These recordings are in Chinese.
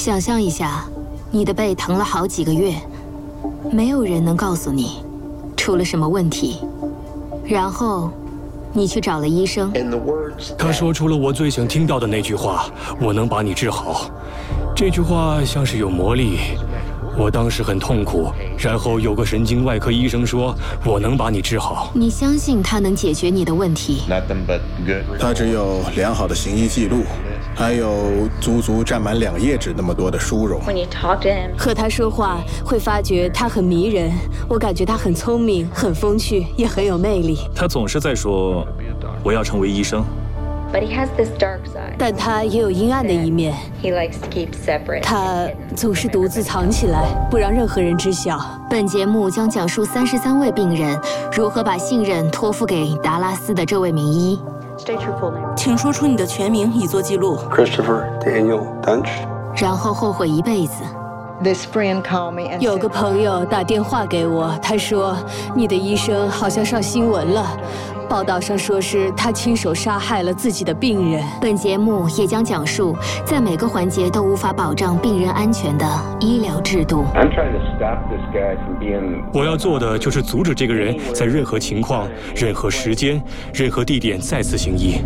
想象一下，你的背疼了好几个月，没有人能告诉你出了什么问题，然后你去找了医生，他说出了我最想听到的那句话：“我能把你治好。”这句话像是有魔力。我当时很痛苦，然后有个神经外科医生说：“我能把你治好。”你相信他能解决你的问题？他只有良好的行医记录，还有足足占满两页纸那么多的殊荣。和他说话会发觉他很迷人，我感觉他很聪明、很风趣，也很有魅力。他总是在说：“我要成为医生。”但他也有阴暗的一面。他总是独自藏起来，不让任何人知晓。本节目将讲述三十三位病人如何把信任托付给达拉斯的这位名医。请说出你的全名，以作记录。Christopher Daniel Dunch。然后后悔一辈子。有个朋友打电话给我，他说：“你的医生好像上新闻了。”报道上说是他亲手杀害了自己的病人。本节目也将讲述在每个环节都无法保障病人安全的医疗制度。我要做的就是阻止这个人在任何情况、任何时间、任何地点再次行医。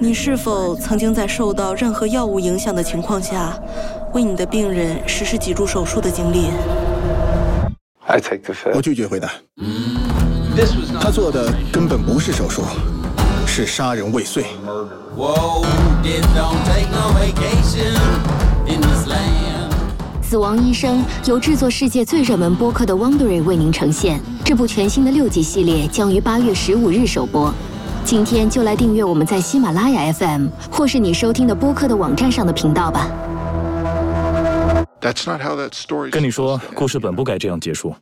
你是否曾经在受到任何药物影响的情况下，为你的病人实施脊柱手术的经历？我拒绝回答。他做的根本不是手术，是杀人未遂。死亡医生由制作世界最热门播客的 Wondery 为您呈现。这部全新的六集系列将于八月十五日首播。今天就来订阅我们在喜马拉雅 FM 或是你收听的播客的网站上的频道吧。跟你说，故事本不该这样结束。